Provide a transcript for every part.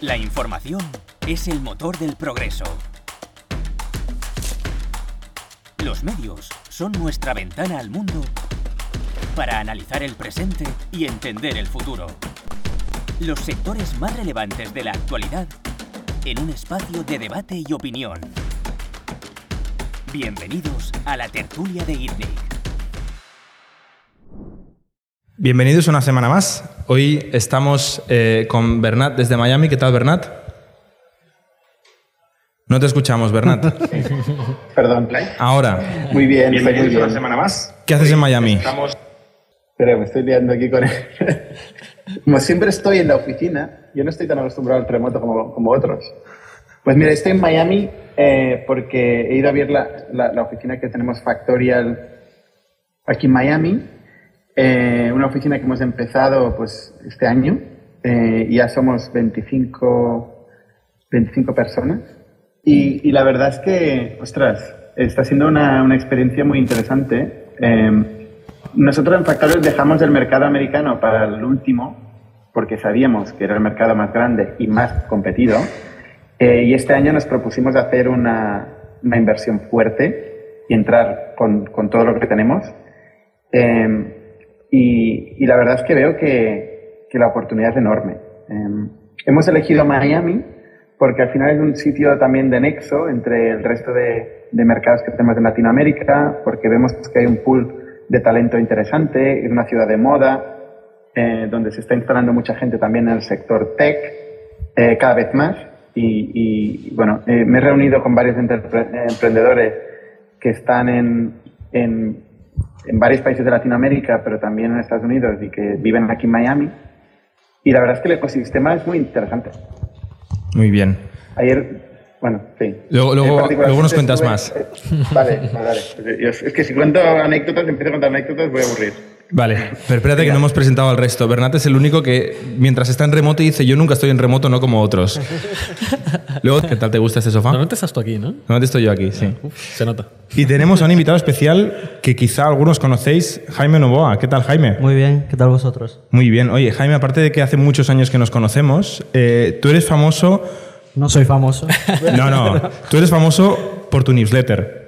La información es el motor del progreso. Los medios son nuestra ventana al mundo para analizar el presente y entender el futuro. Los sectores más relevantes de la actualidad en un espacio de debate y opinión. Bienvenidos a la tertulia de ITNIC. Bienvenidos una semana más. Hoy estamos eh, con Bernat desde Miami. ¿Qué tal, Bernat? No te escuchamos, Bernat. Perdón, Play. Ahora. Muy bien, muy Bienvenidos bien. una semana más. ¿Qué haces en Miami? Estamos Espera, me estoy liando aquí con él. Como siempre estoy en la oficina, yo no estoy tan acostumbrado al remoto como, como otros. Pues mira, estoy en Miami eh, porque he ido a ver la, la- la oficina que tenemos Factorial aquí en Miami. Eh, una oficina que hemos empezado pues este año. Eh, ya somos 25, 25 personas. Y, y la verdad es que, ostras, está siendo una, una experiencia muy interesante. Eh, nosotros en Factorial dejamos el mercado americano para el último, porque sabíamos que era el mercado más grande y más competido. Eh, y este año nos propusimos hacer una, una inversión fuerte y entrar con, con todo lo que tenemos. Eh, y, la verdad es que veo que, que la oportunidad es enorme. Eh, hemos elegido Miami porque al final es un sitio también de nexo entre el resto de, de mercados que tenemos en Latinoamérica, porque vemos que hay un pool de talento interesante, es una ciudad de moda, eh, donde se está instalando mucha gente también en el sector tech, eh, cada vez más. Y, bueno, eh, me he reunido con varios emprendedores que están en, en varios países de Latinoamérica, pero también en Estados Unidos y que viven aquí en Miami. Y la verdad es que el ecosistema es muy interesante. Muy bien. Ayer, bueno, sí. Luego- luego- nos estuve- cuentas más. eh, Vale, vale, Es que si cuento anécdotas, empiezo a contar anécdotas, voy a aburrir. Vale, pero espérate que no hemos presentado al resto. Bernat es el único que, mientras está en remoto, dice: Yo nunca estoy en remoto, no como otros. Luego, ¿qué tal te gusta este sofá? Normalmente estás tú aquí, ¿no? Normalmente estoy yo aquí, sí. Uf, se nota. Y tenemos a un invitado especial que quizá algunos conocéis, Jaime Novoa. ¿Qué tal, Jaime? Muy bien, ¿qué tal vosotros? Muy bien. Oye, Jaime, aparte de que hace muchos años que nos conocemos, eh, tú eres famoso. No soy famoso. No, no. Tú eres famoso por tu newsletter,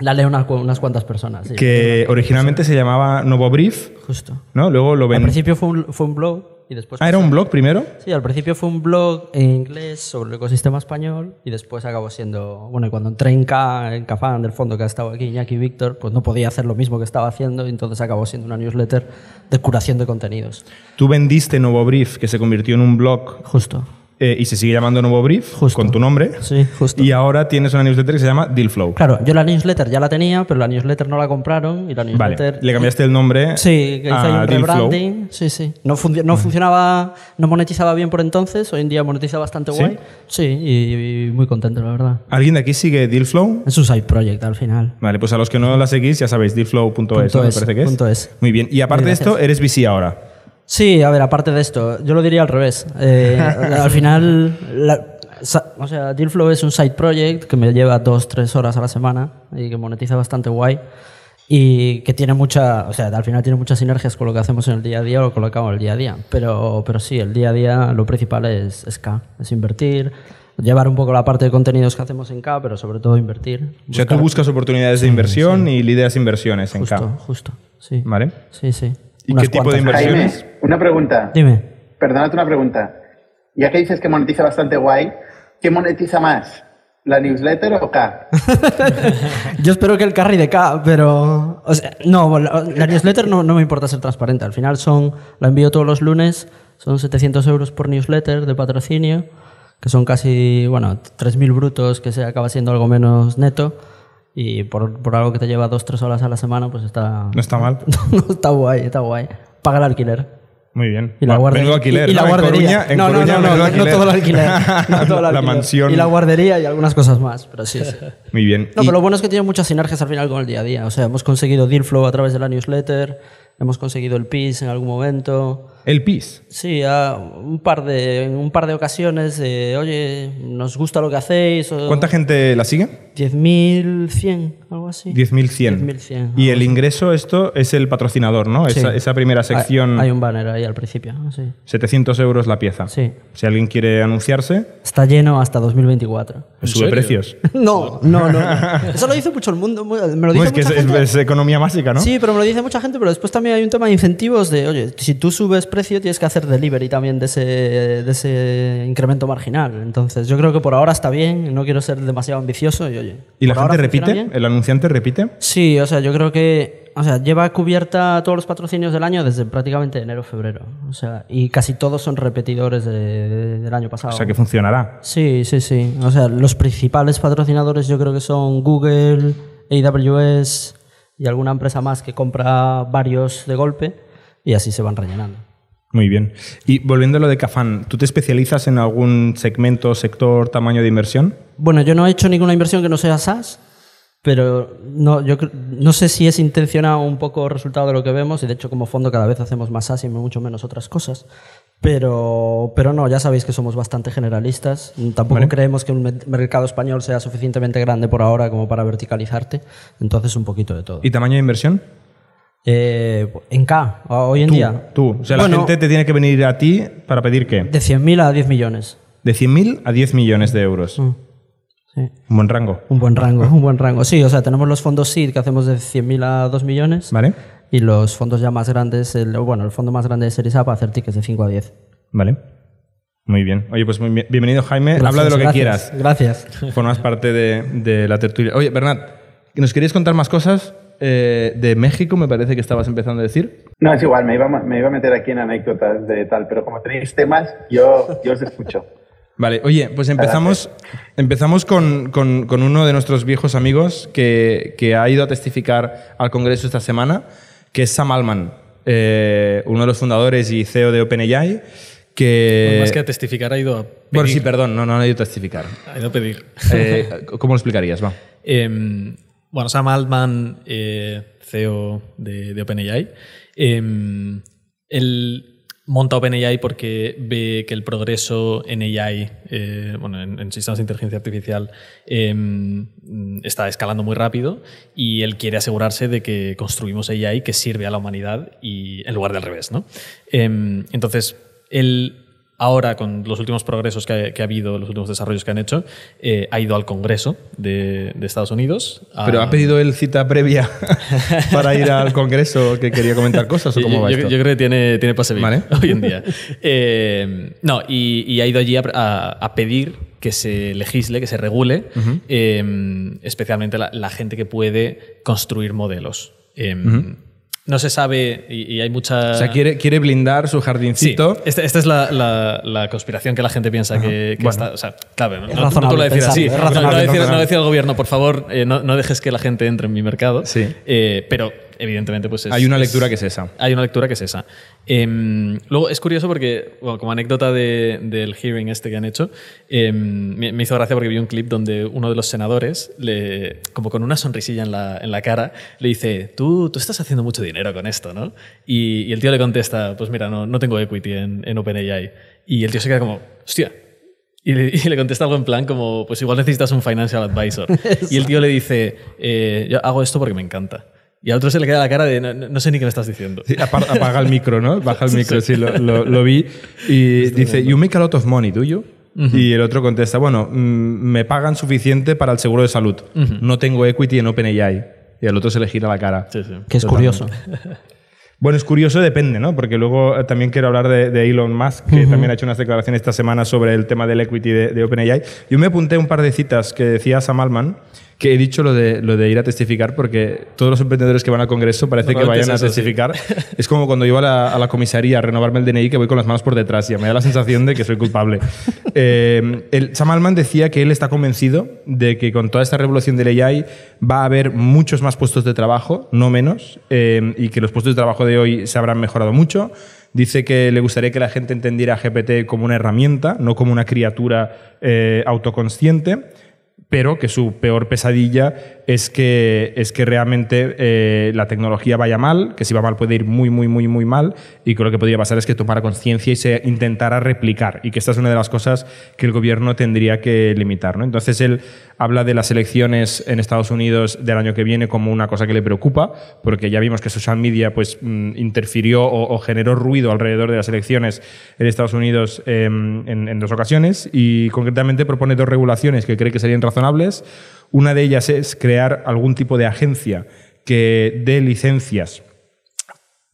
La leo unas, cu- unas cuantas personas. Sí, que originalmente se llamaba Novo Brief, Justo. ¿no? Luego lo Al ven. principio fue un, fue un blog y después... Ah, era un blog primero. Sí, al principio fue un blog en inglés sobre el ecosistema español y después acabó siendo... Bueno, y cuando entré en K, en Cafán, del fondo que ha estado aquí, Iñaki y Víctor, pues no podía hacer lo mismo que estaba haciendo y entonces acabó siendo una newsletter de curación de contenidos. Tú vendiste Novo Brief, que se convirtió en un blog Justo. Eh, y se sigue llamando Novo Brief, Justo. con tu nombre. Sí, justo. Y ahora tienes una newsletter que se llama Dealflow. Claro, yo la newsletter ya la tenía, pero la newsletter no la compraron y la Vale, newsletter... le cambiaste el nombre Sí, que hice a un rebranding. Sí, sí. No, funci- no funcionaba, no monetizaba bien por entonces, hoy en día monetiza bastante ¿Sí? guay. Sí, y, y muy contento, la verdad. ¿Alguien de aquí sigue Dealflow? Es un side project al final. Vale, pues a los que no la seguís, ya sabéis, dealflow.es, me parece que es. punto es. Muy bien. Y aparte de esto, eres VC ahora. Sí, a ver, aparte de esto, yo lo diría al revés. Eh, al final, la- o sea, Dealflow es un side project que me lleva dos, tres horas a la semana y que monetiza bastante guay y que tiene mucha, o sea, al final tiene muchas sinergias con lo que hacemos en el día a día o con lo que hago en el día a día. Pero, pero sí, el día a día lo principal es, es K, es invertir, llevar un poco la parte de contenidos que hacemos en K, pero sobre todo invertir. O sea, tú buscas oportunidades de inversión y lideras inversiones en Justo, K. justo, sí. ¿Vale? Sí, sí. ¿Y qué tipo de? Jaime, una pregunta. Dime. Perdónate una pregunta. Ya que dices que monetiza bastante guay, ¿qué monetiza más? ¿La newsletter o K? Yo espero que el carry de K, pero. o sea, no, la, la newsletter no, no me importa ser transparente. Al final son. La envío todos los lunes, son 700 euros por newsletter de patrocinio, que son casi, bueno, 3.000 brutos, que se acaba siendo algo menos neto. Y por, por algo que te lleva dos, tres horas a la semana, pues está. No está mal. no, está guay, está guay. Paga el alquiler. Muy bien. Y la guardería. alquiler, y, y la ¿no? En guardería. Coruña- en no, no, Coruña, no, no, no, todo el alquiler. No todo el La alquiler. mansión. Y la guardería y algunas cosas más, pero sí, sí. Muy bien. No, Y- pero lo bueno es que tiene muchas sinergias al final con el día a día. O sea, hemos conseguido Dealflow a través de la newsletter, hemos conseguido el PIS en algún momento. El PIS. Sí, a un par de, en un par de ocasiones, de, oye, nos gusta lo que hacéis. o ¿Cuánta gente la sigue? 10.100, algo así. 10.100. 10.100, Y el ingreso, esto es el patrocinador, ¿no? Sí. Esa, esa primera sección, Hay, hay un banner ahí al principio, sí. 700 euros la pieza. Sí. Si alguien quiere anunciarse, Está lleno hasta 2024. pues sube precios. No, no, no. Eso lo dice mucho el mundo. Me lo dice es, mucha es- gente. es economía básica, ¿no? Sí, pero me lo dice mucha gente, pero después también hay un tema de incentivos de, oye, si tú subes precio tienes que hacer delivery también de ese, de ese incremento marginal. Entonces yo creo que por ahora está bien, no quiero ser demasiado ambicioso y oye. ¿Y la gente repite? bien. ¿El anunciante repite? Sí, o sea, yo creo que o sea, lleva cubierta todos los patrocinios del año desde prácticamente enero febrero. O sea, y casi todos son repetidores de- de- del año pasado. O sea, que funcionará. Sí, sí, sí. O sea, los principales patrocinadores yo creo que son Google, AWS y alguna empresa más que compra varios de golpe y así se van rellenando. Muy bien. Y volviendo a lo de Cafán, ¿tú te especializas en algún segmento, sector, tamaño de inversión? Bueno, yo no he hecho ninguna inversión que no sea SaaS, pero no, yo no sé si es intencionado un poco resultado de lo que vemos y de hecho como fondo cada vez hacemos más SaaS y mucho menos otras cosas. Pero, pero no, ya sabéis que somos bastante generalistas. Tampoco Vale. creemos que un me- mercado español sea suficientemente grande por ahora como para verticalizarte. Entonces un poquito de todo. ¿Y tamaño de inversión? Eh, en K, hoy en Tú, día. tú. O sea, la gente te tiene que venir a ti para pedir qué? De 100.000 a 10 millones. De 100.000 a 10 millones de euros. Mm, Sí. Un buen rango. Un buen rango, un buen rango. Sí, o sea, tenemos los fondos SEED que hacemos de 100.000 a 2 millones. ¿Vale? Y los fondos ya más grandes, el, bueno, el fondo más grande de Series A para hacer tickets de 5 a 10. Vale. Muy bien. Oye, pues muy bien- bienvenido, Jaime. Habla de lo que quieras. Gracias. Formas parte de, de la tertulia. Oye, Bernat, ¿nos querías contar más cosas? Eh, de México, me parece que estabas empezando a decir. No, es igual, me iba, a- me iba a meter aquí en anécdotas de tal, pero como tenéis temas, yo, yo os escucho. Vale, oye, pues empezamos, empezamos con, con- con uno de nuestros viejos amigos que, que ha ido a testificar al Congreso esta semana, que es Sam Altman, eh, uno de los fundadores y CEO de OpenAI, que... Más que a testificar, ha ido a pedir. Bueno, sí, perdón, no, no ha ido a testificar. Ha ido a pedir. Eh, ¿Cómo lo explicarías? Va. Em, bueno, Sam Altman, eh, CEO de, OpenAI, em, él monta OpenAI porque ve que el progreso en AI, eh, bueno, en, en sistemas de inteligencia artificial, em, está escalando muy rápido y él quiere asegurarse de que construimos AI que sirve a la humanidad y en lugar del revés, ¿no? Em, entonces, él ahora, con los últimos progresos que ha, que ha habido, los últimos desarrollos que han hecho, eh, ha ido al Congreso de, de Estados Unidos. a- ¿Pero ha pedido él cita previa para ir al Congreso que quería comentar cosas o cómo va yo- esto? yo creo que tiene, tiene pase Vale. hoy en día. Eh, no, y, y ha ido allí a, a- a pedir que se legisle, que se regule, eh, especialmente la, la gente que puede construir modelos. Eh, No se sabe y, y hay mucha... O sea, quiere, quiere blindar su Sí, jardincito. esta, esta es la, la- la conspiración que la gente piensa que, que Bueno. está. O sea, claro, no, Es no- no te lo decir así. es No, no decir, no decir al gobierno, por favor, eh, no, no dejes que la gente entre en mi mercado. Sí. Eh, pero, evidentemente, pues es. Hay una es- lectura que es esa. hay una lectura que es esa. Em, luego es curioso porque, bueno, como anécdota de- del hearing este que han hecho, em, me, me hizo gracia porque vi un clip donde uno de los senadores, le, como con una sonrisilla en la, en la cara, le dice, tú, tú estás haciendo mucho dinero con esto, ¿no? Y, y el tío le contesta, pues mira, no, no tengo equity en, en OpenAI. Y el tío se queda como, hostia. Y le, y le contesta algo en plan como, pues igual necesitas un financial advisor. y el tío le dice, eh, yo hago esto porque me encanta. Y al otro se le queda la cara de, no, no- no sé ni qué me estás diciendo. Sí, apa- apaga el micro, ¿no? Baja el micro, sí, lo, lo- lo vi. Y dice, you make a lot of money, do you? Y el otro contesta, bueno, mm, me pagan suficiente para el seguro de salud. No tengo equity en OpenAI. Y al otro se le gira la cara. Sí, sí. Que es curioso. Bueno, es curioso, depende, ¿no? Porque luego eh, también quiero hablar de, de Elon Musk, que también ha hecho unas declaraciones esta semana sobre el tema del equity de, de OpenAI. Yo me apunté un par de citas que decía Sam Altman, que he dicho lo de, lo de ir a testificar, porque todos los emprendedores que van al Congreso parece que vayan a es eso, sí. testificar. Es como cuando yo a la, a la comisaría a renovarme el DNI, que voy con las manos por detrás, y me da la sensación de que soy culpable. Eh, el, Sam Altman decía que él está convencido de que con toda esta revolución del AI va a haber muchos más puestos de trabajo, no menos, eh, y que los puestos de trabajo de hoy se habrán mejorado mucho. Dice que le gustaría que la gente entendiera a GPT como una herramienta, no como una criatura eh, autoconsciente pero que su peor pesadilla es que, es que realmente eh, la tecnología vaya mal, que si va mal puede ir muy, muy, muy, muy mal, y que lo que podría pasar es que tomara conciencia y se intentara replicar, y que esta es una de las cosas que el gobierno tendría que limitar. ¿no? Entonces él habla de las elecciones en Estados Unidos del año que viene como una cosa que le preocupa, porque ya vimos que social media pues, mm, interfirió o, generó ruido alrededor de las elecciones en Estados Unidos em, en, en dos ocasiones, y concretamente propone dos regulaciones que cree que serían razonables. Una de ellas es crear algún tipo de agencia que dé licencias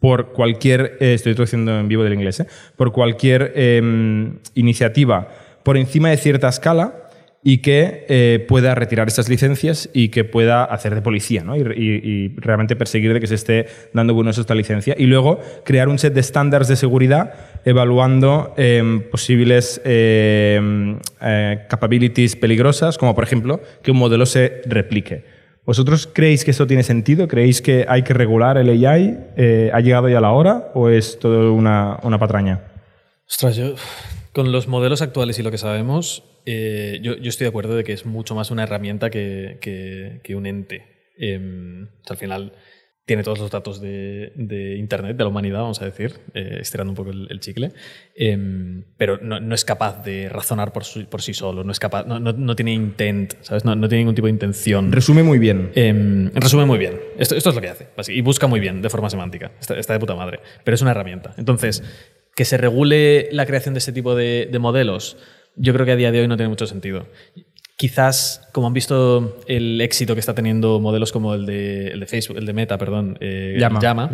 por cualquier, eh, estoy traduciendo en vivo del inglés, eh, por cualquier em, iniciativa por encima de cierta escala y que eh, pueda retirar esas licencias y que pueda hacer de policía ¿no? y, realmente perseguir de que se esté dando buen uso esta licencia. Y luego crear un set de estándares de seguridad evaluando em, posibles em, eh, capabilities peligrosas, como por ejemplo que un modelo se replique. ¿Vosotros creéis que eso tiene sentido? ¿Creéis que hay que regular el AI? Eh, ¿Ha llegado ya la hora o es todo una, una patraña? Ostras, yo con los modelos actuales y lo que sabemos, eh, yo, estoy de acuerdo de que es mucho más una herramienta que, que, un ente. Em, al final tiene todos los datos de, de, Internet, de la humanidad, vamos a decir, eh, estirando un poco el, chicle, em, pero no, no, es capaz de razonar por, por sí solo, no, es capaz, no, no, tiene intent, ¿sabes? No, tiene ningún tipo de intención. Resume muy bien. Em, resume muy bien. Esto, esto, es lo que hace. Y busca muy bien, de forma semántica. Está, está de puta madre. Pero es una herramienta. Entonces, que se regule la creación de este tipo de, de modelos yo creo que a día de hoy no tiene mucho sentido. Quizás, como han visto el éxito que está teniendo modelos como el de, el de Facebook, el de Meta, perdón, eh, Llama,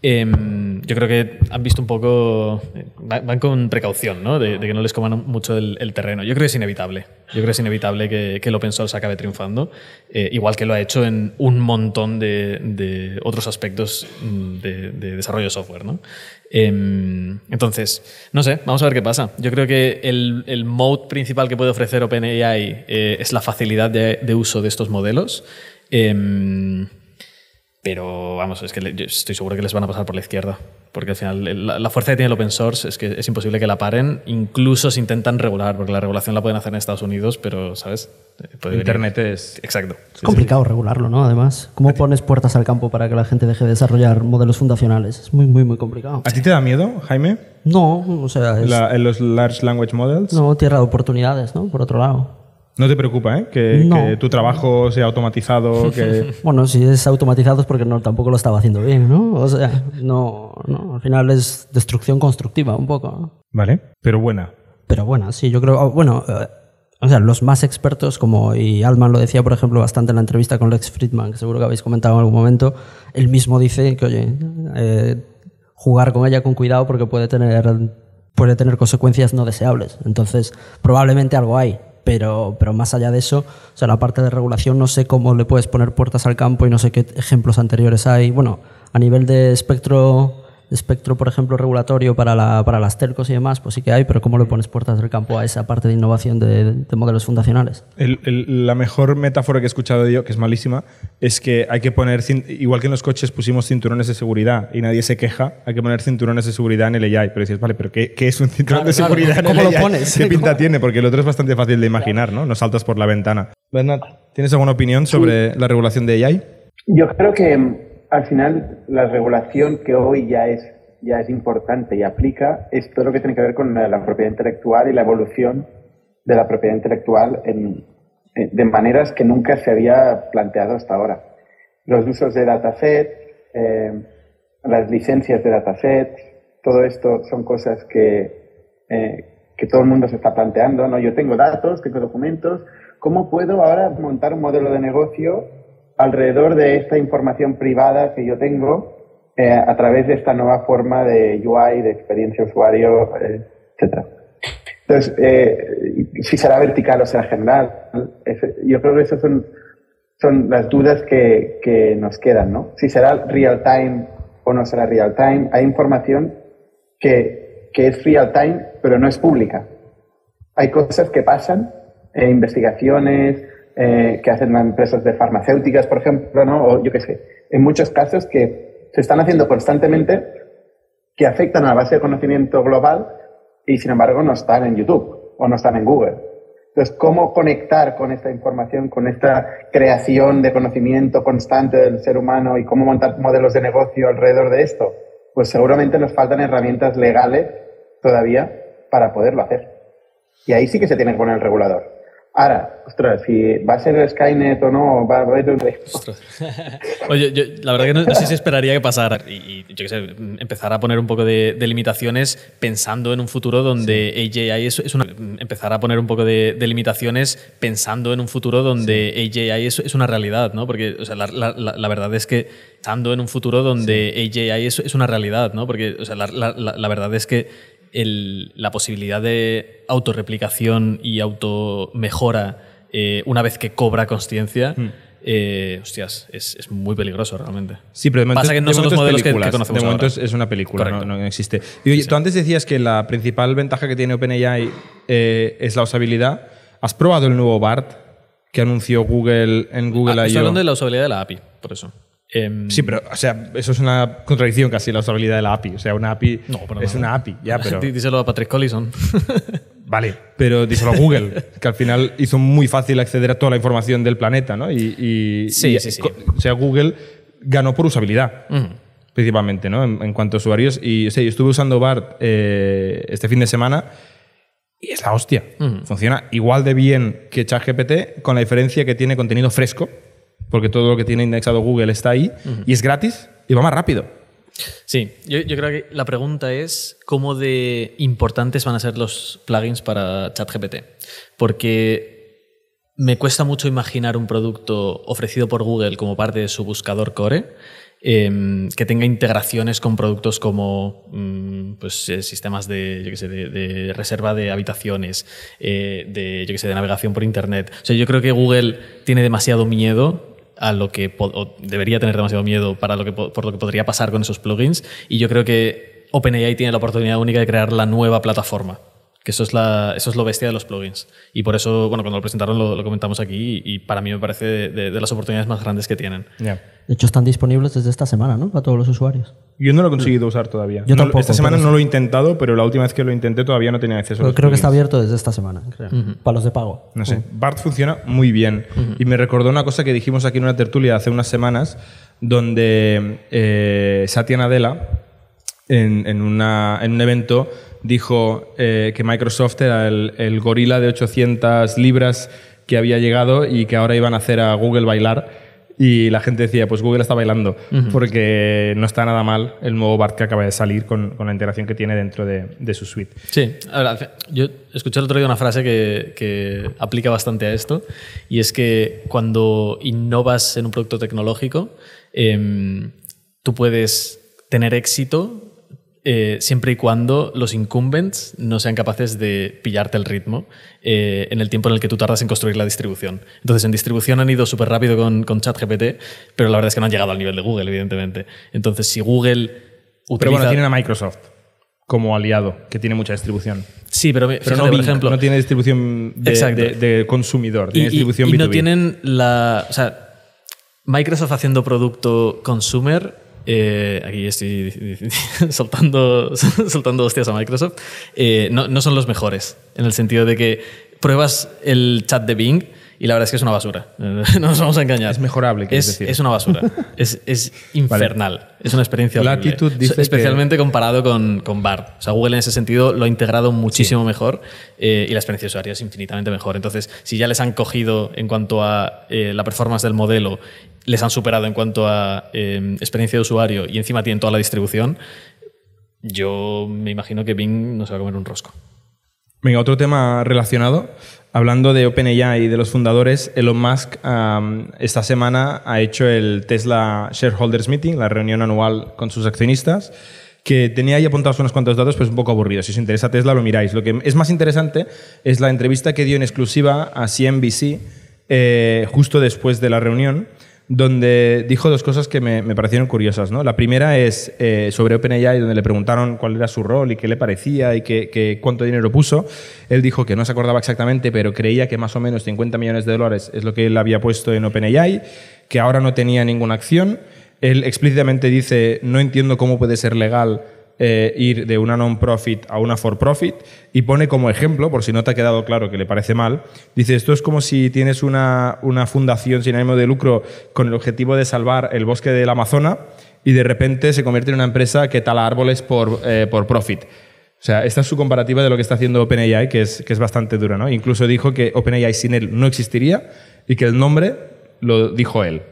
em, yo creo que han visto un poco, van con precaución, ¿no? De, que no les coman mucho el, terreno. Yo creo que es inevitable. Yo creo que es inevitable que, que el open source acabe triunfando, eh, igual que lo ha hecho en un montón de, de otros aspectos mm, de, desarrollo de software, ¿no? Em, entonces, no sé, vamos a ver qué pasa. Yo creo que el, el mode principal que puede ofrecer OpenAI eh, es la facilidad de, uso de estos modelos. Em, pero vamos, es que estoy seguro que les van a pasar por la izquierda. Porque al final la, fuerza que tiene el open source es que es imposible que la paren, incluso si intentan regular, porque la regulación la pueden hacer en Estados Unidos, pero, ¿sabes? Internet es. Exacto. Es complicado regularlo, ¿no? Además, ¿cómo pones puertas al campo para que la gente deje de desarrollar modelos fundacionales? Es muy, muy, muy complicado. ¿A ti te da miedo, Jaime? No, o sea. ¿En los Large Language Models? No, tierra de oportunidades, ¿no? Por otro lado. No te preocupa, ¿eh? Que, tu trabajo sea automatizado. Que... bueno, si es automatizado es porque no, tampoco lo estaba haciendo bien, ¿no? O sea, no, no al final es destrucción constructiva un poco. Vale, pero buena. Pero buena, sí, yo creo. Oh, bueno, eh, o sea, los más expertos, como y Alman lo decía, por ejemplo, bastante en la entrevista con Lex Friedman, que seguro que habéis comentado en algún momento, él mismo dice que, oye, eh, jugar con ella con cuidado porque puede tener, puede tener consecuencias no deseables. Entonces, probablemente algo hay pero, pero más allá de eso, o sea, la parte de regulación no sé cómo le puedes poner puertas al campo y no sé qué ejemplos anteriores hay. Bueno, a nivel de espectro espectro, por ejemplo, regulatorio para, la, para las telcos y demás, pues sí que hay, pero ¿cómo le pones puertas del campo a esa parte de innovación de, modelos fundacionales? la mejor metáfora que he escuchado yo, que es malísima, es que hay que poner, igual que en los coches pusimos cinturones de seguridad y nadie se queja, hay que poner cinturones de seguridad en el AI. Pero dices, vale, pero ¿qué, qué es un cinturón de seguridad en el ¿Cómo lo pones? ¿Qué pinta tiene? Porque el otro es bastante fácil de imaginar, ¿no? No saltas por la ventana. Bernat, ¿tienes alguna opinión sobre la regulación de AI? Yo creo que al final la regulación que hoy ya es, ya es importante y aplica es todo lo que tiene que ver con la, propiedad intelectual y la evolución de la propiedad intelectual en, de maneras que nunca se había planteado hasta ahora. Los usos de datasets, eh, las licencias de datasets, todo esto son cosas que, eh, que todo el mundo se está planteando. ¿no? Yo tengo datos, tengo documentos, ¿cómo puedo ahora montar un modelo de negocio alrededor de esta información privada que yo tengo eh, a través de esta nueva forma de UI, de experiencia usuario, eh, etc. Entonces, eh, si será vertical o será general, yo creo que esas son, son las dudas que, que nos quedan, ¿no? Si será real time o no será real time. Hay información que, que es real time, pero no es pública. Hay cosas que pasan, investigaciones, eh, que hacen empresas de farmacéuticas, por ejemplo, ¿no? o yo qué sé, en muchos casos que se están haciendo constantemente que afectan a la base de conocimiento global y sin embargo no están en YouTube o no están en Google. Entonces, ¿cómo conectar con esta información, con esta creación de conocimiento constante del ser humano y cómo montar modelos de negocio alrededor de esto? Pues seguramente nos faltan herramientas legales todavía para poderlo hacer. Y ahí sí que se tiene que poner el regulador. Ahora, ostras, si va a ser Skynet o no, va a haber un... Oye, yo, la verdad que no, sé si esperaría que pasara y, yo qué sé, empezar a poner un poco de, limitaciones pensando en un futuro donde AJI es, una... Empezar a poner un poco de, limitaciones pensando en un futuro donde AJI es, es, una realidad, ¿no? Porque o sea, la, la, la, verdad es que pensando en un futuro donde AJI es, es una realidad, ¿no? Porque o sea, la verdad es que la posibilidad de autorreplicación y automejora eh, una vez que cobra conciencia. Hmm. Eh, hostias, es, muy peligroso realmente. Sí, pero de momento, Pasa que no son los modelos que, conocemos De momento Es, una película, no, existe. Y, Tú antes decías que la principal ventaja que tiene OpenAI eh, es la usabilidad. ¿Has probado el nuevo BART que anunció Google en Google ah, I.O.? Estoy hablando de la usabilidad de la API, por eso. Em, sí, pero, o sea, eso es una contradicción casi la usabilidad de la API. O sea, una API es una API, ya, pero. Díselo a Patrick Collison. vale, pero díselo a Google, que al final hizo muy fácil acceder a toda la información del planeta, ¿no? Y, sí, sí, sí. O sea, Google ganó por usabilidad. Principalmente, ¿no? En, cuanto a usuarios. Y o sea, yo estuve usando BART eh, este fin de semana y es la hostia. Funciona igual de bien que ChatGPT, con la diferencia que tiene contenido fresco porque todo lo que tiene indexado Google está ahí y es gratis y va más rápido. Sí, yo, creo que la pregunta es cómo de importantes van a ser los plugins para ChatGPT. Porque me cuesta mucho imaginar un producto ofrecido por Google como parte de su buscador core em, que tenga integraciones con productos como mm, pues, eh, sistemas de, de, reserva de habitaciones, eh, de, yo sé, de navegación por Internet. O sea, yo creo que Google tiene demasiado miedo a lo que debería tener demasiado miedo para lo que, por lo que podría pasar con esos plugins. Y yo creo que OpenAI tiene la oportunidad única de crear la nueva plataforma. Que eso es, la, eso es lo bestia de los plugins. Y por eso, bueno, cuando lo presentaron lo, comentamos aquí y, para mí me parece de, las oportunidades más grandes que tienen. De hecho, están disponibles desde esta semana, ¿no? Para todos los usuarios. Yo no lo he conseguido usar todavía. Yo tampoco. Esta semana no lo he intentado, pero la última vez que lo intenté todavía no tenía acceso. creo que está abierto desde esta semana, creo. Para los de pago. No sé. BART funciona muy bien. Y me recordó una cosa que dijimos aquí en una tertulia hace unas semanas, donde eh, Satya Nadella, en, en, una, en un evento, dijo eh, que Microsoft era el, gorila de 800 libras que había llegado y que ahora iban a hacer a Google bailar. Y la gente decía, pues Google está bailando, porque no está nada mal el nuevo BART que acaba de salir con, la integración que tiene dentro de, su suite. Sí, yo escuché el otro día una frase que, aplica bastante a esto, y es que cuando innovas en un producto tecnológico, em, tú puedes tener éxito eh, siempre y cuando los incumbents no sean capaces de pillarte el ritmo eh, en el tiempo en el que tú tardas en construir la distribución. Entonces, en distribución han ido súper rápido con, con ChatGPT, pero la verdad es que no han llegado al nivel de Google, evidentemente. Entonces, si Google utiliza... Pero bueno, tienen a Microsoft como aliado, que tiene mucha distribución. Sí, pero, pero no, por ejemplo... No tiene distribución de, consumidor, tiene distribución y no tienen la... O sea, Microsoft haciendo producto consumer eh, aquí estoy soltando, soltando hostias a Microsoft, eh, no, no, son los mejores, en el sentido de que pruebas el chat de Bing y la verdad es que es una basura. No nos vamos a engañar. Es mejorable, es, decir. es una basura. es, es infernal. Es una experiencia horrible. Dice Especialmente comparado con, con BART. O sea, Google en ese sentido lo ha integrado muchísimo mejor eh, y la experiencia de usuario es infinitamente mejor. Entonces, si ya les han cogido en cuanto a la performance del modelo les han superado en cuanto a eh, experiencia de usuario y encima tienen toda la distribución, yo me imagino que Bing no se va a comer un rosco. Venga, otro tema relacionado. Hablando de OpenAI y de los fundadores, Elon Musk esta semana ha hecho el Tesla Shareholders Meeting, la reunión anual con sus accionistas, que tenía ahí apuntados unos cuantos datos, pues un poco aburridos. Si os interesa Tesla, lo miráis. Lo que es más interesante es la entrevista que dio en exclusiva a CNBC eh, justo después de la reunión donde dijo dos cosas que me, parecieron curiosas. ¿no? La primera es eh, sobre OpenAI, donde le preguntaron cuál era su rol y qué le parecía y qué, cuánto dinero puso. Él dijo que no se acordaba exactamente, pero creía que más o menos 50 millones de dólares es lo que él había puesto en OpenAI, que ahora no tenía ninguna acción. Él explícitamente dice, no entiendo cómo puede ser legal eh, ir de una non-profit a una for-profit y pone como ejemplo, por si no te ha quedado claro que le parece mal, dice, esto es como si tienes una, una fundación sin ánimo de lucro con el objetivo de salvar el bosque del Amazonas y de repente se convierte en una empresa que tala árboles por, eh, por profit. O sea, esta es su comparativa de lo que está haciendo OpenAI, que es, que es bastante dura, ¿no? Incluso dijo que OpenAI sin él no existiría y que el nombre lo dijo él.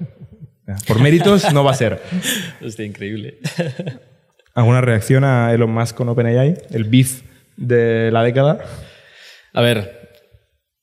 Por méritos no va a ser. Está increíble. ¿Alguna reacción a Elon Musk con OpenAI? ¿El beef de la década? A ver,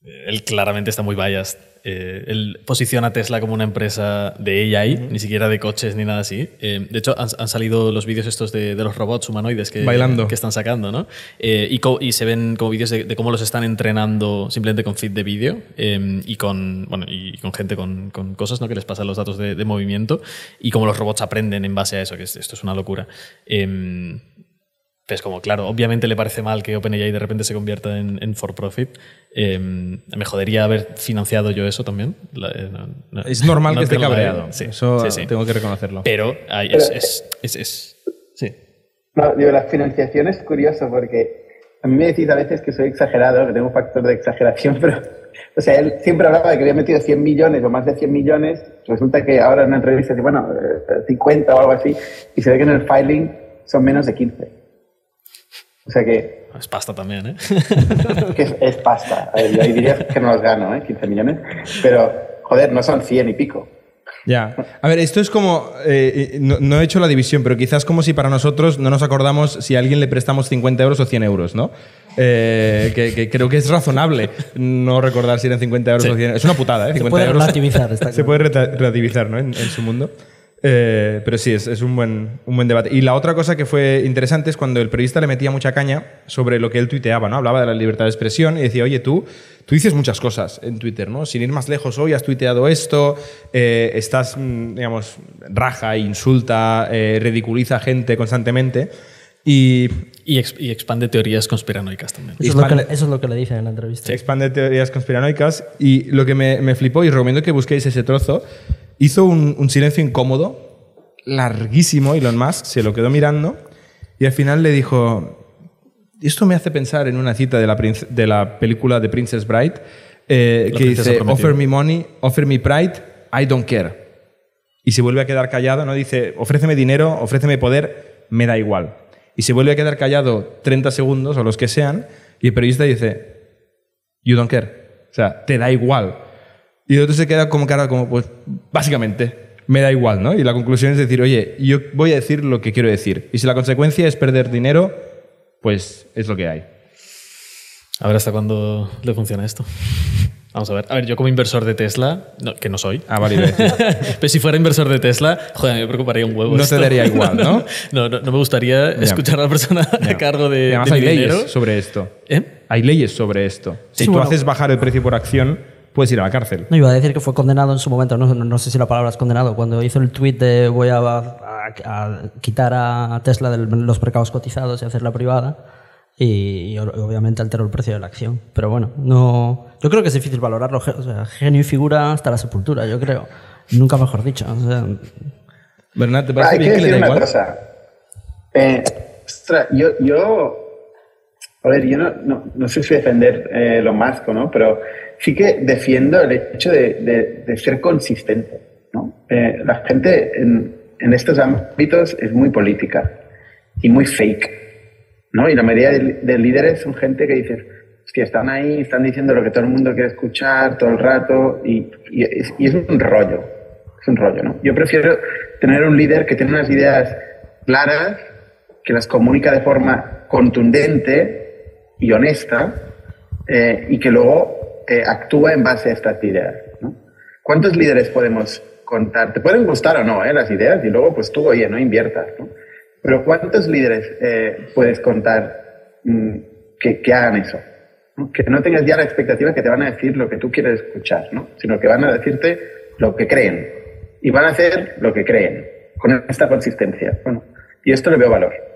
él claramente está muy biased. Eh, él posiciona a Tesla como una empresa de AI, ni siquiera de coches ni nada así. Eh, de hecho, han, han salido los vídeos estos de, de los robots humanoides que, Bailando. que están sacando, ¿no? Eh, y, se ven como vídeos de, de cómo los están entrenando simplemente con feed de vídeo eh, y con bueno y con gente con, con cosas, ¿no? Que les pasan los datos de, de movimiento y cómo los robots aprenden en base a eso, que es- esto es una locura. Em, pues como, claro, obviamente le parece mal que OpenAI de repente se convierta en, en for profit. Eh, me jodería haber financiado yo eso también. La- eh, no- no- Es normal no que esté cabreado. Sí, Eso sí, sí. tengo que reconocerlo. Pero ay, es, es, es, es- sí. No, digo, la financiación es curioso porque a mí me decís a veces que soy exagerado, que tengo un factor de exageración, pero, o sea, él siempre hablaba de que había metido 100 millones o más de 100 millones, resulta que ahora en una entrevista dice, bueno, eh, 50 o algo así, y se ve que en el filing son menos de 15. O sea que, Es pasta también, ¿eh? que es, es pasta. Yo ahí diría que no los gano, ¿eh? 15 millones, pero, joder, no son 100 y pico. Ya. A ver, esto es como. eh, no, no he hecho la división, pero quizás como si para nosotros no nos acordamos si a alguien le prestamos 50 euros o 100 euros, ¿no? Eh, que, que creo que es razonable no recordar si eran 50 euros o 100 Es una putada, ¿eh? 50 puede euros. relativizar, está Se claro. puede reta- relativizar, ¿no? En, en su mundo. Eh, pero sí, es, es un, buen, un buen debate. Y la otra cosa que fue interesante es cuando el periodista le metía mucha caña sobre lo que él tuiteaba, ¿no? Hablaba de la libertad de expresión y decía, oye, tú, tú dices muchas cosas en Twitter, ¿no? Sin ir más lejos, hoy has tuiteado esto, eh, estás, mm, digamos, raja, insulta, eh, ridiculiza a gente constantemente. Y Y, ex- y expande teorías conspiranoicas también. Eso es, lo que, eso es lo que le dicen en la entrevista. expande teorías conspiranoicas y lo que me, me flipó, y recomiendo que busquéis ese trozo, hizo un, un silencio incómodo, larguísimo, Elon Musk se lo quedó mirando y al final le dijo, esto me hace pensar en una cita de la, de la película de Princess Bride, eh, que dice, prometida. offer me money, offer me pride, I don't care. Y se vuelve a quedar callado, ¿no? Dice, ofréceme dinero, ofréceme poder, me da igual. Y se vuelve a quedar callado 30 segundos o los que sean, y el periodista dice, you don't care. O sea, te da igual. Y el otro se queda como cara, como, pues, básicamente, me da igual, ¿no? Y la conclusión es decir, oye, yo voy a decir lo que quiero decir. Y si la consecuencia es perder dinero, pues es lo que hay. A ver hasta cuándo le funciona esto. Vamos a ver. A ver, yo como inversor de Tesla, no, que no soy. Ah, vale. Pero si fuera inversor de Tesla, joder, me preocuparía un huevo. No te daría igual, ¿no? No, no, no me gustaría escuchar a la persona a cargo de, Y además de hay mi leyes dinero. sobre esto. ¿Eh? Hay leyes sobre esto. Si Sí, tú bueno. haces bajar el precio por acción, puedes ir a la cárcel. No iba a decir que fue condenado en su momento, no, no- no sé si la palabra es condenado, cuando hizo el tweet de voy a, a- a quitar a Tesla de los mercados cotizados y hacerla privada. Y, y obviamente alteró el precio de la acción. Pero bueno, no, yo creo que es difícil valorarlo. O sea, genio y figura hasta la sepultura, yo creo. Nunca mejor dicho. O sea, Bernat, ¿te Ah, parece hay que bien que le decir da una igual? cosa. Eh, ostras, yo, yo, a ver, yo no, no, no sé si defender eh, lo más, ¿no? Pero sí que defiendo el hecho de, ser consistente, ¿no? Eh, la gente en, estos ámbitos es muy política y muy fake, ¿no? Y la mayoría de, de líderes son gente que dices, que están ahí, están diciendo lo que todo el mundo quiere escuchar todo el rato y, y es, y es un rollo, es un rollo, ¿no? Yo prefiero tener un líder que tiene unas ideas claras, que las comunica de forma contundente y honesta eh, y que luego eh, actúa en base a estas ideas, ¿no? ¿Cuántos líderes podemos contar? Te pueden gustar o no eh, las ideas y luego pues tú, oye, no inviertas, ¿no? Pero ¿cuántos líderes eh, puedes contar mm, que, que hagan eso? ¿no? Que no tengas ya la expectativa que te van a decir lo que tú quieres escuchar, ¿no? sino que van a decirte lo que creen y van a hacer lo que creen con esta consistencia. Y esto le veo valor.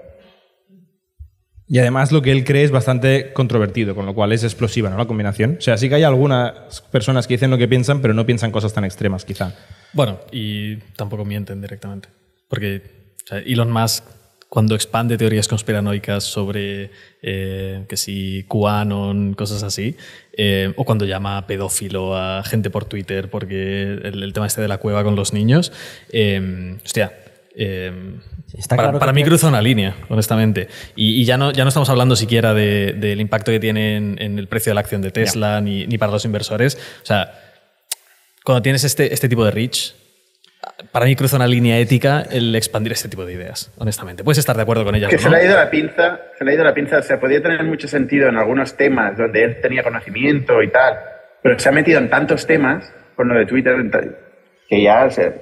Y además lo que él cree es bastante controvertido, con lo cual es explosiva ¿no? la combinación. O sea, sí que hay algunas personas que dicen lo que piensan, pero no piensan cosas tan extremas, quizá. Bueno, y tampoco mienten directamente. Porque Elon Musk cuando expande teorías conspiranoicas sobre eh, que si QAnon, cosas así, eh, o cuando llama pedófilo a gente por Twitter porque el, tema este de la cueva con los niños. eh, hostia. Está para, claro para que mí te- cruza una línea, honestamente. Y, y ya, no, ya no estamos hablando siquiera de- del impacto que tiene en, en el precio de la acción de Tesla ni, ni para los inversores. O sea, cuando tienes este, este tipo de reach, para mí cruza una línea ética el expandir este tipo de ideas, honestamente. Puedes estar de acuerdo con ellas. Que o se no. le ha ido la pinza, se le ha ido la pinza, o sea, podía tener mucho sentido en algunos temas donde él tenía conocimiento y tal, pero se ha metido en tantos temas, con lo de Twitter, que ya se,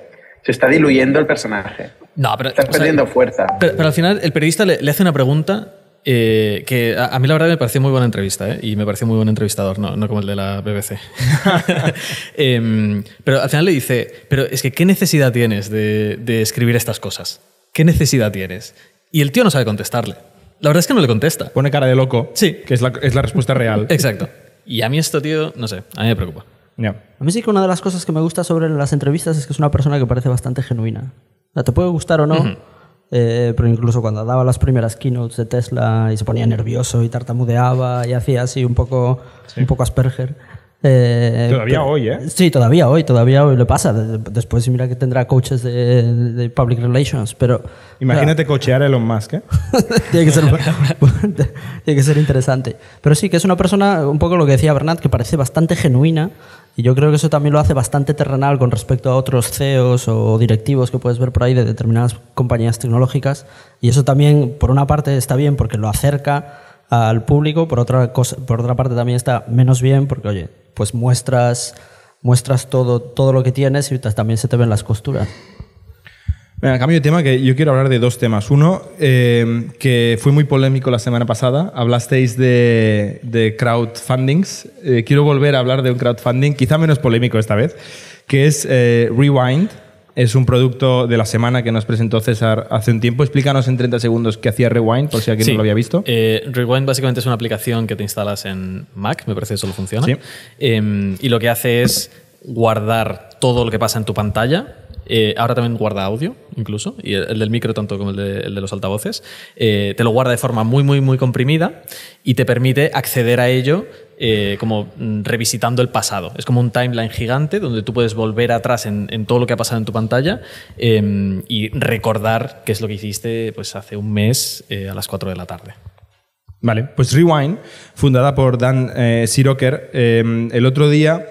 se está diluyendo el personaje. No, pero, Estás o sea, perdiendo fuerza. pero, pero al final el periodista le, le hace una pregunta eh, que a, a mí la verdad me pareció muy buena entrevista ¿eh? y me pareció muy buen entrevistador, no, no como el de la BBC. Em, pero al final le dice, pero es que ¿qué necesidad tienes de, de escribir estas cosas? ¿Qué necesidad tienes? Y el tío no sabe contestarle. La verdad es que no le contesta. Pone cara de loco. Sí. Que es la, es la respuesta real. Exacto. Y a mí esto, tío, no sé, a mí me preocupa. Ya. A mí sí que una de las cosas que me gusta sobre las entrevistas es que es una persona que parece bastante genuina. Sea, te puede gustar o no, eh, pero incluso cuando daba las primeras keynotes de Tesla y se ponía nervioso y tartamudeaba y hacía así un poco, un poco Asperger. eh, Todavía pero- hoy, ¿eh? Sí, todavía hoy, todavía hoy le pasa. De- Después mira que tendrá coaches de, de public relations, pero... Imagínate cochear a Elon Musk, ¿eh? tiene, que ser, tiene que ser interesante. Pero sí, que es una persona, un poco lo que decía Bernat, que parece bastante genuina. Y yo creo que eso también lo hace bastante terrenal con respecto a otros CEOs o directivos que puedes ver por ahí de determinadas compañías tecnológicas. Y eso también, por una parte, está bien porque lo acerca al público, por otra, cosa, por otra parte también está menos bien porque, oye, pues muestras, muestras todo, todo lo que tienes y también se te ven las costuras. Venga, cambio de tema, que yo quiero hablar de dos temas. Uno, eh, que fue muy polémico la semana pasada. Hablasteis de, de crowdfundings. Eh, quiero volver a hablar de un crowdfunding, quizá menos polémico esta vez, que es eh, Rewind. Es un producto de la semana que nos presentó César hace un tiempo. Explícanos en 30 segundos qué hacía Rewind, por si alguien no lo había visto. Eh, Rewind básicamente es una aplicación que te instalas en Mac, me parece que solo funciona. Sí. Eh, y lo que hace es guardar todo lo que pasa en tu pantalla. Eh, ahora también guarda audio, incluso, y el, el del micro tanto como el de, los altavoces. Eh, te lo guarda de forma muy, muy, muy comprimida y te permite acceder a ello eh, como mm, revisitando el pasado. Es como un timeline gigante donde tú puedes volver atrás en, todo lo que ha pasado en tu pantalla eh, y recordar qué es lo que hiciste pues, hace un mes a las 4 de la tarde. Vale, pues Rewind, fundada por Dan Siroker, eh, el otro día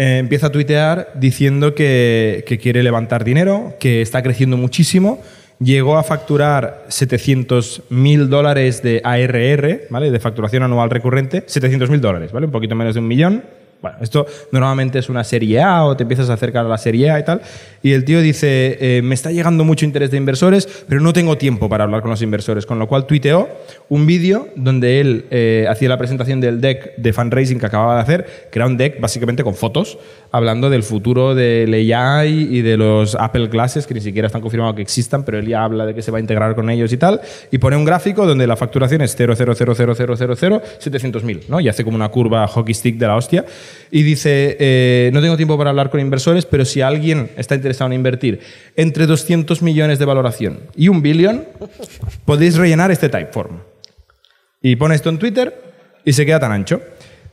eh, empieza a tuitear diciendo que, que quiere levantar dinero, que está creciendo muchísimo. Llegó a facturar 700 mil dólares de ARR, ¿vale? De facturación anual recurrente. 700 mil dólares, ¿vale? Un poquito menos de un millón. Bueno, esto normalmente es una serie A o te empiezas a acercar a la serie A y tal. Y el tío dice, eh, me está llegando mucho interés de inversores, pero no tengo tiempo para hablar con los inversores. Con lo cual tuiteó un vídeo donde él eh, hacía la presentación del deck de fundraising que acababa de hacer, que era un deck básicamente con fotos, hablando del futuro del AI y de los Apple Glasses, que ni siquiera están confirmados que existan, pero él ya habla de que se va a integrar con ellos y tal. Y pone un gráfico donde la facturación es 0,000000700, ¿no? Y hace como una curva hockey stick de la hostia. Y dice, eh, no tengo tiempo para hablar con inversores, pero si alguien está interesado en invertir entre 200 millones de valoración y un billón, podéis rellenar este typeform. Y pone esto en Twitter y se queda tan ancho.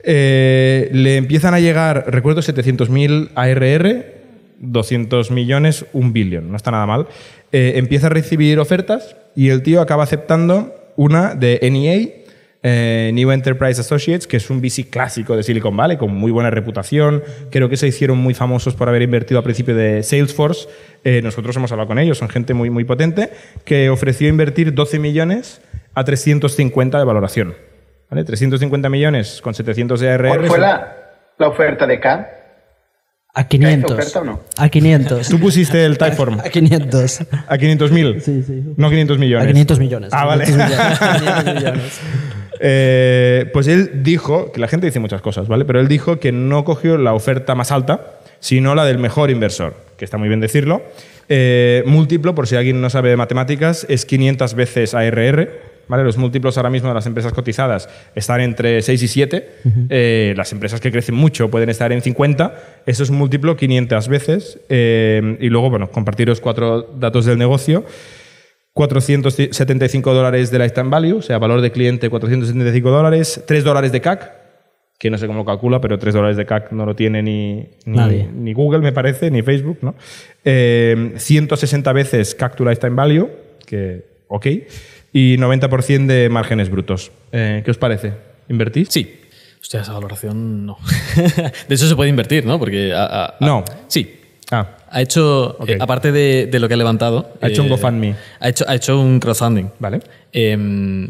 Eh, le empiezan a llegar, recuerdo, 700.000 ARR, 200 millones, un billón, no está nada mal. Eh, empieza a recibir ofertas y el tío acaba aceptando una de NEA, eh, New Enterprise Associates, que es un VC clásico de Silicon Valley, con muy buena reputación. Creo que se hicieron muy famosos por haber invertido a principio de Salesforce. Eh, nosotros hemos hablado con ellos, son gente muy, muy potente, que ofreció invertir 12 millones a 350 de valoración. ¿Vale? 350 millones con 700 de ARR. ¿Cuál fue la, la oferta de K? A 500. oferta o no? A 500. Tú pusiste el Typeform A 500. a 500 mil. Sí, sí. No 500 millones. A 500 millones. Ah, vale. 500 millones, 500 millones. Eh, pues él dijo, que la gente dice muchas cosas, ¿vale? Pero él dijo que no cogió la oferta más alta, sino la del mejor inversor, que está muy bien decirlo. Eh, múltiplo, por si alguien no sabe de matemáticas, es 500 veces ARR. ¿Vale? Los múltiplos ahora mismo de las empresas cotizadas están entre 6 y 7. Eh, las empresas que crecen mucho pueden estar en 50. Eso es múltiplo 500 veces. Y luego, bueno, compartiros cuatro datos del negocio. 475 dólares de lifetime value, o sea, valor de cliente 475 dólares, 3 dólares de CAC, que no sé cómo lo calcula, pero 3 dólares de CAC no lo tiene ni, ni, Nadie. ni Google, me parece, ni Facebook, ¿no? Eh, 160 veces CAC to lifetime value, que ok, y 90% de márgenes brutos. Eh, ¿Qué os parece? ¿Invertís? Sí. Hostia, esa valoración no. de hecho, se puede invertir, ¿no? Porque. a- a- a- No. Sí. Ah, Ha hecho, eh, aparte de, de lo que ha levantado. Ha hecho un eh, GoFundMe. Ha hecho, ha hecho un crowdfunding. vale. Eh,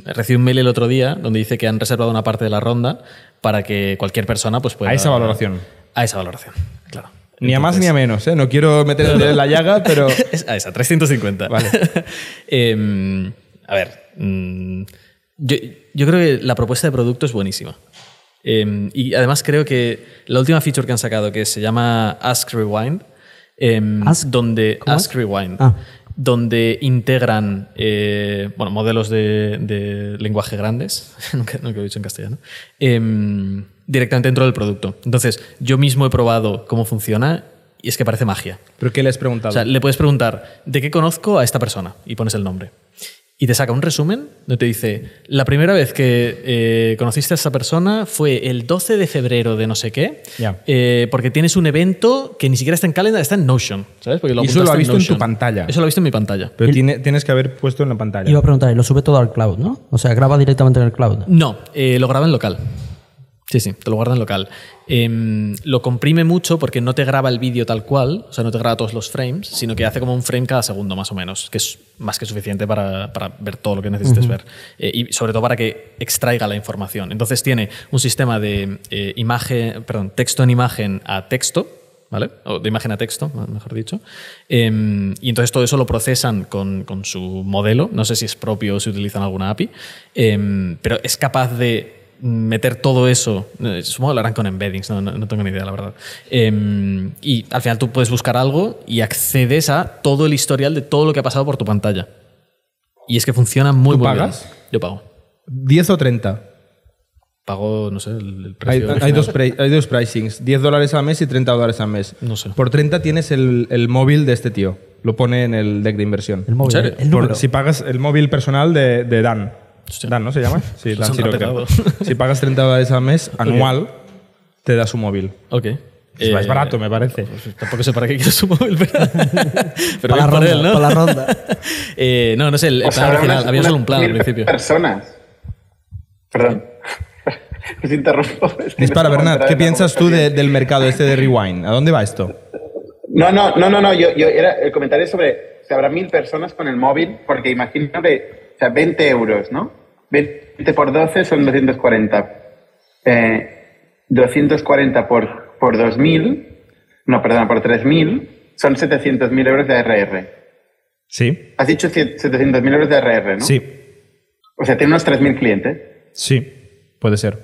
recibí un mail el otro día donde dice que han reservado una parte de la ronda para que cualquier persona pues, pueda. A esa valoración. A esa valoración, claro. Ni a más ni a menos, ¿eh? No quiero meter el dedo en la llaga, pero... A esa, 350. Vale. Em, a ver, mm, yo, yo creo que la propuesta de producto es buenísima. Em, y además creo que la última feature que han sacado, que se llama Ask Rewind, em, Ask- donde ¿cómo Ask? Rewind, Ah. donde integran eh, bueno, modelos de, de lenguaje grandes, nunca, nunca lo he dicho en castellano, em, directamente dentro del producto. Entonces, yo mismo he probado cómo funciona y es que parece magia. ¿Pero qué le has preguntado? O sea, le puedes preguntar, ¿de qué conozco a esta persona? Y pones el nombre. Y te saca un resumen donde te dice, la primera vez que eh, conociste a esa persona fue el 12 de febrero de no sé qué, Ya. eh, porque tienes un evento que ni siquiera está en Calendar, está en Notion, ¿sabes? Porque Y eso lo ha visto en tu pantalla. Eso lo ha visto en mi pantalla. Pero tiene- tienes que haber puesto en la pantalla. Iba a preguntar, y lo sube todo al cloud, ¿no? O sea, graba directamente en el cloud. No, eh, lo graba en local. Sí, sí, te lo guarda en local. Em, lo comprime mucho porque no te graba el vídeo tal cual, o sea, no te graba todos los frames, sino que hace como un frame cada segundo más o menos, que es más que suficiente para, para ver todo lo que necesites ver. Eh, y sobre todo para que extraiga la información. Entonces tiene un sistema de eh, imagen, perdón, texto en imagen a texto, ¿vale? O de imagen a texto, mejor dicho. Em, y entonces todo eso lo procesan con, con su modelo. No sé si es propio o si utilizan alguna API, em, pero es capaz de meter todo eso, eh, supongo que lo harán con embeddings, no, no- no tengo ni idea, la verdad. Em, y al final tú puedes buscar algo y accedes a todo el historial de todo lo que ha pasado por tu pantalla. Y es que funciona muy, ¿Tú muy pagas? bien. Yo pago. ¿10 o 30? Pago, no sé, el, el Hay, precio. hay original. dos hay dos pricings, 10 dólares al mes y 30 dólares al mes. No sé. Por 30 tienes el, el móvil de este tío. Lo pone en el deck de inversión. El móvil, serio? el Por- número. si pagas el móvil personal de, de Dan. Hostia. Dan, ¿no se llama? Sí, Dan. Si pagas 30 dólares al mes, anual, te da su móvil. Ok. Es más Eh, barato, me parece. Pues tampoco sé para qué quiero su móvil, pero, pero Para la bien ronda, él, ¿no? para la ronda. Eh, no, no sé, el, el O sea, plan original. unas- Había solo un plan al principio. Personas. Perdón. Os interrumpo. es que Dispara, no Bernat, ¿qué piensas tú de- del mercado este de Rewind? ¿A dónde va esto? No, no, no, no, no. Yo, yo era el comentario sobre si habrá mil personas con el móvil, porque imagino que, o sea, 20 euros, ¿no? 20 por 12 son 240. Eh, 240 por, por 2.000, no, perdón, por 3.000, son 700.000 euros de ARR. Sí. Has dicho 700.000 euros de ARR, ¿no? Sí. O sea, tiene unos 3.000 clientes. Sí. Puede ser.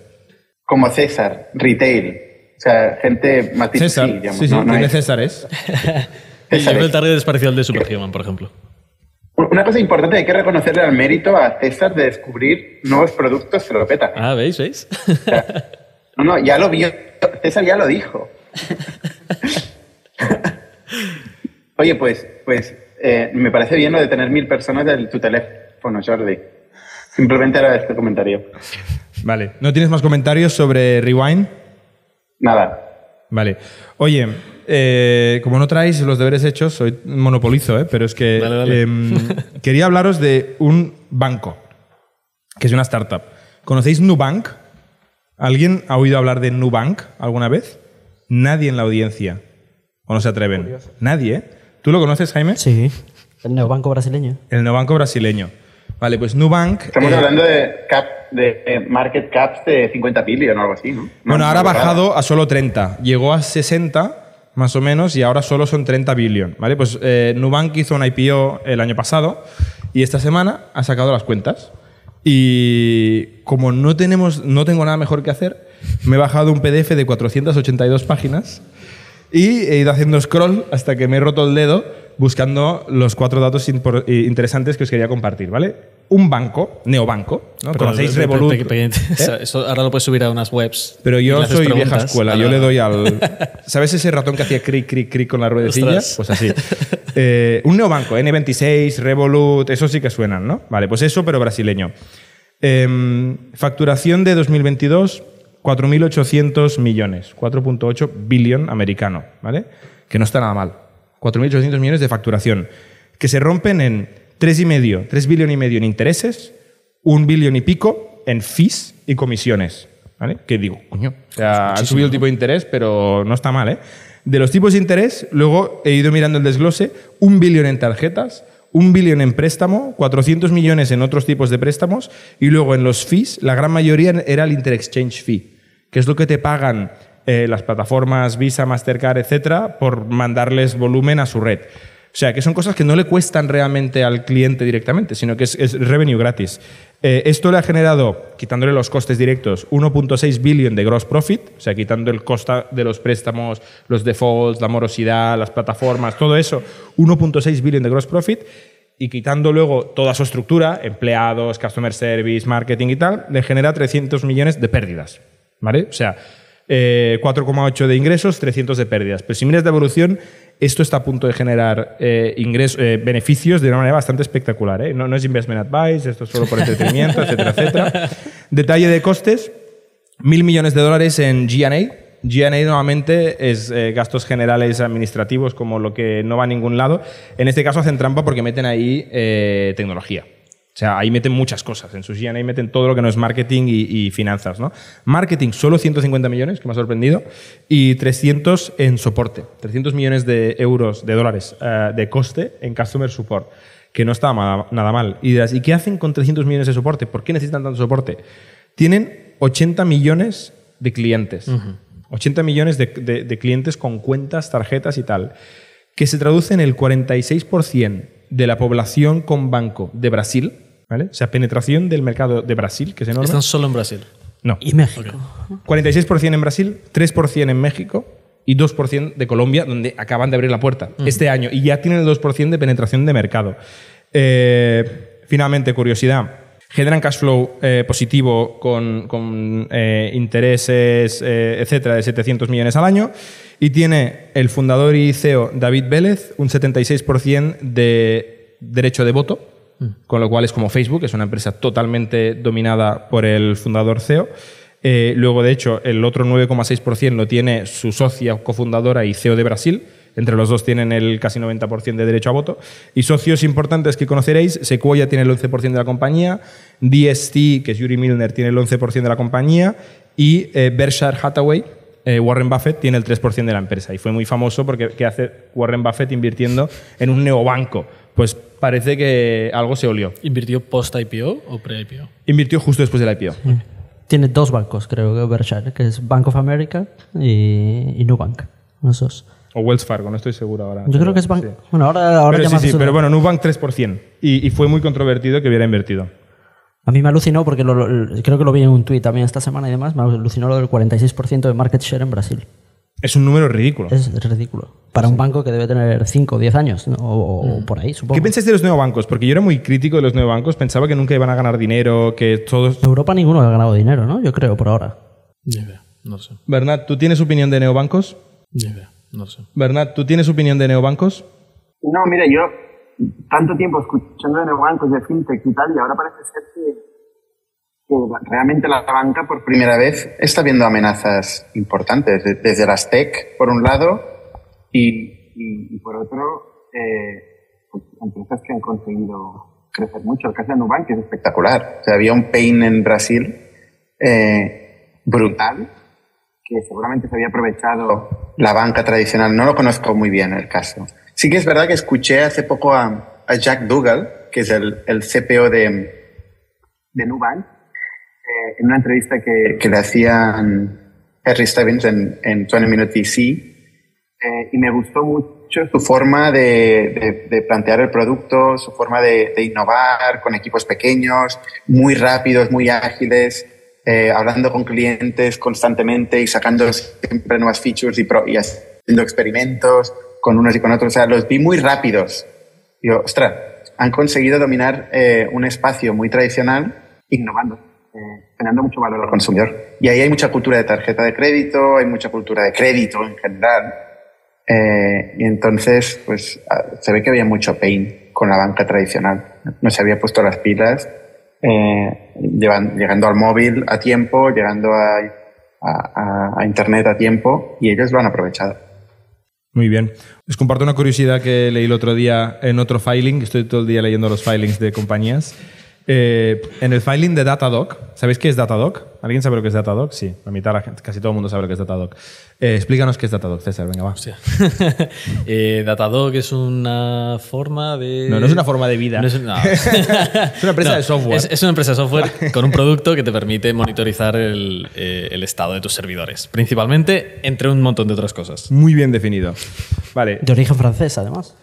Como César, retail. O sea, gente más César. digamos. sí, sí, no, no tiene es- Césares. Y César yo creo el target es parecido al de Superhuman, por ejemplo. Una cosa importante, hay que reconocerle al mérito a César de descubrir nuevos productos que lo peta. Ah, ¿veis? ¿Veis? No, no, ya lo vio. César ya lo dijo. Oye, pues, pues eh, me parece bien lo de tener mil personas en tu teléfono, Jordi. Simplemente era este comentario. Vale. ¿No tienes más comentarios sobre Rewind? Nada. Vale. Oye, eh, como no traéis los deberes hechos, soy monopolizo, ¿eh? pero es que Dale, dale. em, quería hablaros de un banco, que es una startup. ¿Conocéis Nubank? ¿Alguien ha oído hablar de Nubank alguna vez? Nadie en la audiencia. ¿O no se atreven? Nadie, ¿eh? ¿Tú lo conoces, Jaime? Sí. El neobanco brasileño. El neobanco brasileño. Vale, pues Nubank... Estamos eh, hablando de, cap, de eh, market caps de 50 billion o algo así, ¿no? Bueno, No, ahora ha bajado a solo 30. Llegó a 60 más o menos y ahora solo son 30 billion. ¿vale? Pues eh, Nubank hizo un IPO el año pasado y esta semana ha sacado las cuentas. Y como no, tenemos, no tengo nada mejor que hacer, me he bajado un PDF de 482 páginas y he ido haciendo scroll hasta que me he roto el dedo buscando los cuatro datos interesantes que os quería compartir. ¿vale? Un banco, neobanco, ¿no? Conocéis Pe- pe- Revolut. pe- pe- ¿eh? eso- ahora lo puedes subir a unas webs. Pero yo soy vieja escuela, Ah, yo le doy al... ¿Sabes ese ratón que hacía cric, cric, cric con la ruedecilla? Ostras. Pues así. Eh, un neobanco, N26, Revolut, eso sí que suenan, ¿no? Vale, pues eso, pero brasileño. Em, facturación de 2022, 4.800 millones, 4.8 billón americano, ¿vale? Que no está nada mal. 4.800 millones de facturación, que se rompen en 3,5, 3 billón y medio en intereses, un billón y pico en fees y comisiones, ¿vale? Que digo, coño, o sea, han subido el tipo de interés, pero no está mal, ¿eh? De los tipos de interés, luego he ido mirando el desglose, un billón en tarjetas, un billón en préstamo, 400 millones en otros tipos de préstamos y luego en los fees, la gran mayoría era el interexchange fee, que es lo que te pagan eh, las plataformas Visa, Mastercard, etcétera, por mandarles volumen a su red. O sea, que son cosas que no le cuestan realmente al cliente directamente, sino que es, revenue gratis. Eh, esto le ha generado, quitándole los costes directos, 1.6 billion de gross profit, o sea, quitando el coste de los préstamos, los defaults, la morosidad, las plataformas, todo eso, 1.6 billion de gross profit, y quitando luego toda su estructura, empleados, customer service, marketing y tal, le genera 300 millones de pérdidas. ¿Vale? O sea, eh, 4,8 de ingresos, 300 de pérdidas. Pero si miras de evolución, esto está a punto de generar eh, ingres- eh, beneficios de una manera bastante espectacular. ¿eh? No, no es investment advice, esto es solo por entretenimiento, etcétera, etcétera. Detalle de costes, mil millones de dólares en G&A. G&A normalmente es eh, gastos generales administrativos, como lo que no va a ningún lado. En este caso hacen trampa porque meten ahí eh, tecnología. O sea, ahí meten muchas cosas. En sus G&A meten todo lo que no es marketing y, y finanzas. ¿no? Marketing, solo 150 millones, que me ha sorprendido, y 300 en soporte. 300 millones de euros, de dólares eh, de coste en customer support, que no está nada mal. Y dirás, ¿y qué hacen con 300 millones de soporte? ¿Por qué necesitan tanto soporte? Tienen 80 millones de clientes. 80 millones de, de- de clientes con cuentas, tarjetas y tal, que se traduce en el 46% de la población con banco de Brasil, ¿vale? O sea, penetración del mercado de Brasil, que es enorme. Están solo en Brasil. No. Y México. 46% en Brasil, 3% en México y 2% de Colombia, donde acaban de abrir la puerta este año y ya tienen el 2% de penetración de mercado. Eh, finalmente, curiosidad. Generan cash flow eh, positivo con, con, eh, intereses, eh, etcétera, de 700 millones al año. Y tiene el fundador y CEO David Vélez un 76% de derecho de voto, con lo cual es como Facebook, es una empresa totalmente dominada por el fundador CEO. Eh, luego, de hecho, el otro 9,6% lo tiene su socia cofundadora y CEO de Brasil. Entre los dos tienen el casi 90% de derecho a voto. Y socios importantes que conoceréis, Sequoia tiene el 11% de la compañía, DST, que es Yuri Milner, tiene el 11% de la compañía y eh, Berkshire Hathaway, eh, Warren Buffett tiene el 3% de la empresa. Y fue muy famoso porque ¿qué hace Warren Buffett invirtiendo en un neobanco? Pues parece que algo se olió. ¿Invirtió post-IPO o pre-IPO? Invirtió justo después del IPO. Tiene dos bancos, creo que Berkshire, que es Bank of America y, y Nubank. Los dos. O Wells Fargo, no estoy seguro ahora. Yo creo que es Bank. Sí. Bueno, ahora, ahora Pero sí, sí, pero bueno, Nubank 3%. Y, y fue muy controvertido que hubiera invertido. A mí me alucinó porque lo- lo- creo que lo vi en un tuit también esta semana y demás. Me alucinó lo del 46% de market share en Brasil. Es un número ridículo. Es ridículo. Para un banco que debe tener 5 o 10 años, ¿no? o, o por ahí, supongo. ¿Qué pensáis de los neobancos? Porque yo era muy crítico de los neobancos, pensaba que nunca iban a ganar dinero, que todos... En Europa ninguno ha ganado dinero, ¿no? Yo creo, por ahora. Ni idea, no sé. Bernat, ¿tú tienes opinión de neobancos? Ni idea, no sé. Bernat, ¿tú tienes opinión de neobancos? No, mira, yo tanto tiempo escuchando de neobancos, de fintech y tal, y ahora parece ser que, realmente la banca por primera vez está viendo amenazas importantes, de- desde las tech, por un lado, y, y- y por otro, eh, pues, empresas que han conseguido crecer mucho. El caso de Nubank es espectacular. O sea, había un pain en Brasil eh, brutal que seguramente se había aprovechado la banca tradicional. No lo conozco muy bien el caso. Sí que es verdad que escuché hace poco a, a Jack Dougal, que es el, el CPO de, de Nubank, eh, en una entrevista que, le hacían Harry Stebbins en, en 20 Minute VC, eh, y me gustó mucho su forma de, plantear el producto, su forma de, de innovar con equipos pequeños, muy rápidos, muy ágiles, eh, hablando con clientes constantemente y sacando siempre nuevas features y, pro- y haciendo experimentos con unos y con otros. O sea, los vi muy rápidos. Digo, ostras, han conseguido dominar eh, un espacio muy tradicional innovando, generando mucho valor al consumidor. Y ahí hay mucha cultura de tarjeta de crédito, hay mucha cultura de crédito en general. Eh, y entonces, pues ah, se ve que había mucho pain con la banca tradicional. No se había puesto las pilas, eh, llevan- llegando al móvil a tiempo, llegando a, a- a Internet a tiempo, y ellos lo han aprovechado. Muy bien. Os comparto una curiosidad que leí el otro día en otro filing, estoy todo el día leyendo los filings de compañías. Eh, en el filing de Datadog, ¿sabéis qué es Datadog? ¿Alguien sabe lo que es Datadog? Sí, la mitad, de la gente, casi todo el mundo sabe lo que es Datadog. Eh, explícanos qué es Datadog, César, venga, va. Eh, Datadog es una forma de. No, no es una forma de vida. No es, no. Es una empresa No, de software. Es, es una empresa de software con un producto que te permite monitorizar el, eh, el estado de tus servidores. Principalmente entre un montón de otras cosas. Muy bien definido. Vale, De origen francés, además.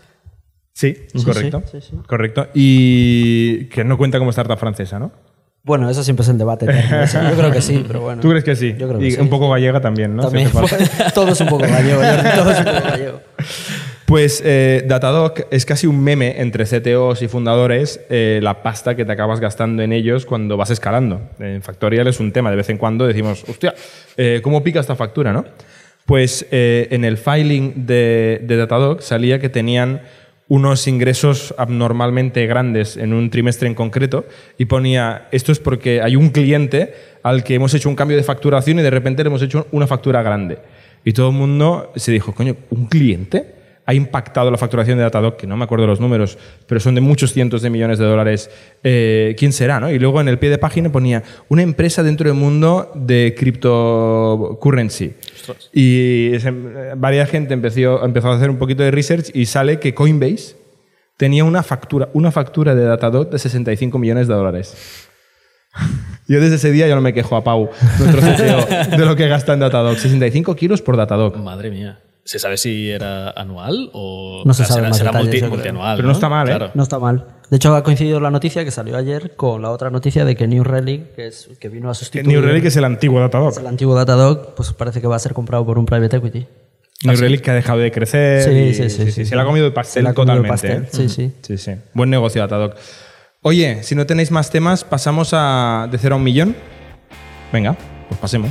Sí, Sí, correcto. sí, sí, sí. Correcto. Y que no cuenta como startup francesa, ¿no? Bueno, eso siempre es el debate. eterno. Eso Yo creo que sí, pero bueno. ¿Tú crees que sí? Yo creo que y un poco gallega también, ¿no? También, todo es un poco gallego, todo es un poco gallego. Pues eh, Datadog es casi un meme entre CTOs y fundadores, eh, la pasta que te acabas gastando en ellos cuando vas escalando. En Factorial es un tema, de vez en cuando decimos, hostia, eh, ¿cómo pica esta factura? ¿no? Pues eh, en el filing de, de Datadog salía que tenían unos ingresos abnormalmente grandes en un trimestre en concreto y ponía, esto es porque hay un cliente al que hemos hecho un cambio de facturación y de repente le hemos hecho una factura grande. Y todo el mundo se dijo, coño, ¿un cliente? Ha impactado la facturación de Datadog, que no me acuerdo los números, pero son de muchos cientos de millones de dólares. Eh, ¿Quién será? ¿no? Y luego en el pie de página ponía una empresa dentro del mundo de cryptocurrency. Y se- varias gente empezó, empezó a hacer un poquito de research y sale que Coinbase tenía una factura, una factura de Datadog de 65 millones de dólares. Yo desde ese día ya no me quejo a Pau, nuestro CTO, de lo que gasta en Datadog. 65 kilos por Datadog. Madre mía. ¿Se sabe si era anual o No se sabe será, será detalles, multi- multianual? Pero no está mal, ¿eh? Claro. No está mal. De hecho, ha coincidido la noticia que salió ayer con la otra noticia de que New Relic, que, es, que vino a sustituir New Relic es el antiguo Datadog. el antiguo Datadog, pues parece que va a ser comprado por un private equity. New Relic que ha dejado de crecer. Sí, y- sí, sí, sí. Se le ha comido el pastel comido el totalmente. pastel, ¿eh? sí, sí. Sí, sí. Buen negocio, Datadog. Oye, si no tenéis más temas, pasamos a de cero a un millón. Venga, pues pasemos.